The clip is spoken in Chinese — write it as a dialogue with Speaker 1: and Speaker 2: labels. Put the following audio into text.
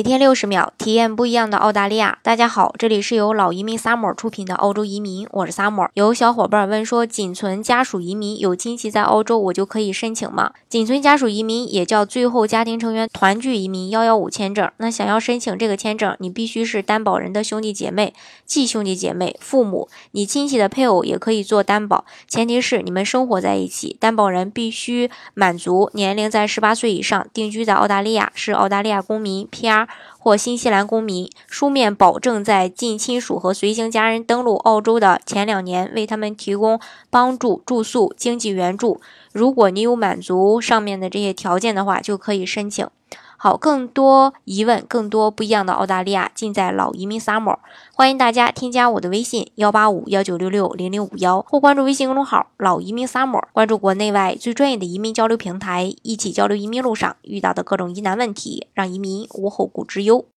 Speaker 1: 每天六十秒，体验不一样的澳大利亚。大家好，这里是由老移民 Summer 出品的澳洲移民，我是 Summer。有小伙伴问说，仅存家属移民有亲戚在澳洲，我就可以申请吗？仅存家属移民也叫最后家庭成员团聚移民幺幺五签证。那想要申请这个签证，你必须是担保人的兄弟姐妹、继兄弟姐妹、父母，你亲戚的配偶也可以做担保，前提是你们生活在一起，担保人必须满足年龄在十八岁以上，定居在澳大利亚，是澳大利亚公民 PR。或新西兰公民书面保证，在近亲属和随行家人登陆澳洲的前两年，为他们提供帮助、住宿、经济援助。如果你有满足上面的这些条件的话，就可以申请。好，更多疑问、更多不一样的澳大利亚，尽在老移民 summer。欢迎大家添加我的微信幺八五幺九六六零零五幺，或关注微信公众号老移民 summer，关注国内外最专业的移民交流平台，一起交流移民路上遇到的各种疑难问题，让移民无后顾之忧。